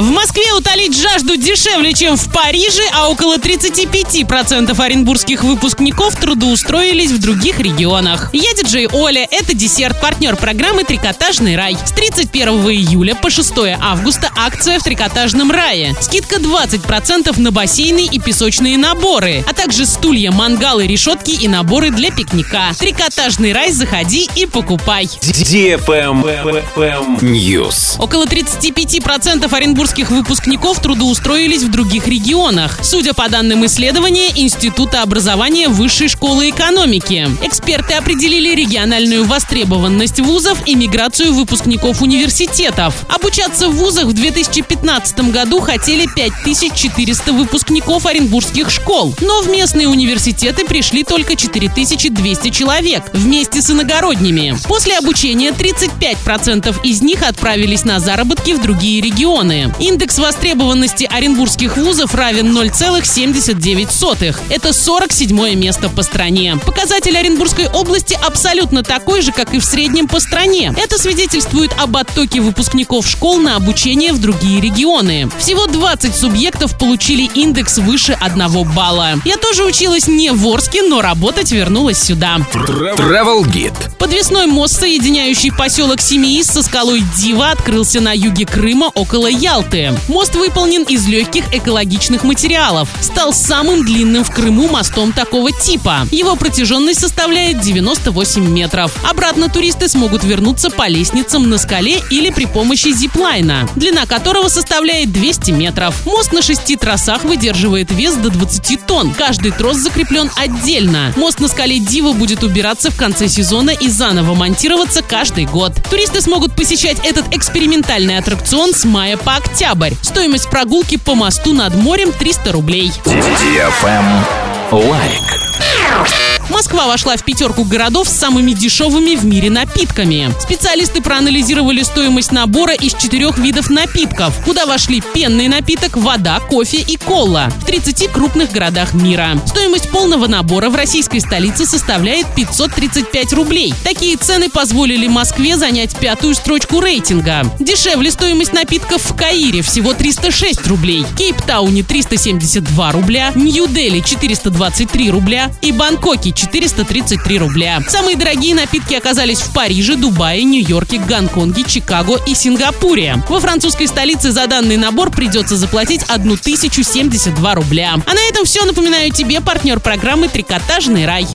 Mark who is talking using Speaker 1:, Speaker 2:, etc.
Speaker 1: В Москве утолить жажду дешевле, чем в Париже, а около 35% оренбургских выпускников трудоустроились в других регионах. Я диджей Оля, это десерт, партнер программы «Трикотажный рай». С 31 июля по 6 августа акция в «Трикотажном рае». Скидка 20% на бассейны и песочные наборы, а также стулья, мангалы, решетки и наборы для пикника. «Трикотажный рай» заходи и покупай.
Speaker 2: News.
Speaker 1: Около 35% оренбургских выпускников трудоустроились в других регионах. Судя по данным исследования Института образования Высшей школы экономики. Эксперты определили региональную востребованность вузов и миграцию выпускников университетов. Обучаться в вузах в 2015 году хотели 5400 выпускников оренбургских школ, но в местные университеты пришли только 4200 человек вместе с иногородними. После обучения 35% из них отправились на заработки в другие регионы. Индекс востребованности оренбургских вузов равен 0,79. Это 47 место по стране. Показатель Оренбургской области абсолютно такой же, как и в среднем по стране. Это свидетельствует об оттоке выпускников школ на обучение в другие регионы. Всего 20 субъектов получили индекс выше 1 балла. Я тоже училась не в Орске, но работать вернулась сюда.
Speaker 2: Travel Guide.
Speaker 1: Подвесной мост, соединяющий поселок Семиис со скалой Дива, открылся на юге Крыма около Ялты. Мост выполнен из легких экологичных материалов. Стал самым длинным в Крыму мостом такого типа. Его протяженность составляет 98 метров. Обратно туристы смогут вернуться по лестницам на скале или при помощи зиплайна, длина которого составляет 200 метров. Мост на шести трассах выдерживает вес до 20 тонн. Каждый трос закреплен отдельно. Мост на скале Дива будет убираться в конце сезона и заново монтироваться каждый год. Туристы смогут посещать этот экспериментальный аттракцион с мая по октябрь. Стоимость прогулки по мосту над морем 300 рублей.
Speaker 2: Лайк.
Speaker 1: Москва вошла в пятерку городов с самыми дешевыми в мире напитками. Специалисты проанализировали стоимость набора из четырех видов напитков, куда вошли пенный напиток, вода, кофе и кола в 30 крупных городах мира. Стоимость полного набора в российской столице составляет 535 рублей. Такие цены позволили Москве занять пятую строчку рейтинга. Дешевле стоимость напитков в Каире всего 306 рублей, Кейптауне 372 рубля, Нью-Дели 423 рубля и Бангкоке 433 рубля. Самые дорогие напитки оказались в Париже, Дубае, Нью-Йорке, Гонконге, Чикаго и Сингапуре. Во французской столице за данный набор придется заплатить 1072 рубля. А на этом все. Напоминаю тебе партнер программы «Трикотажный рай».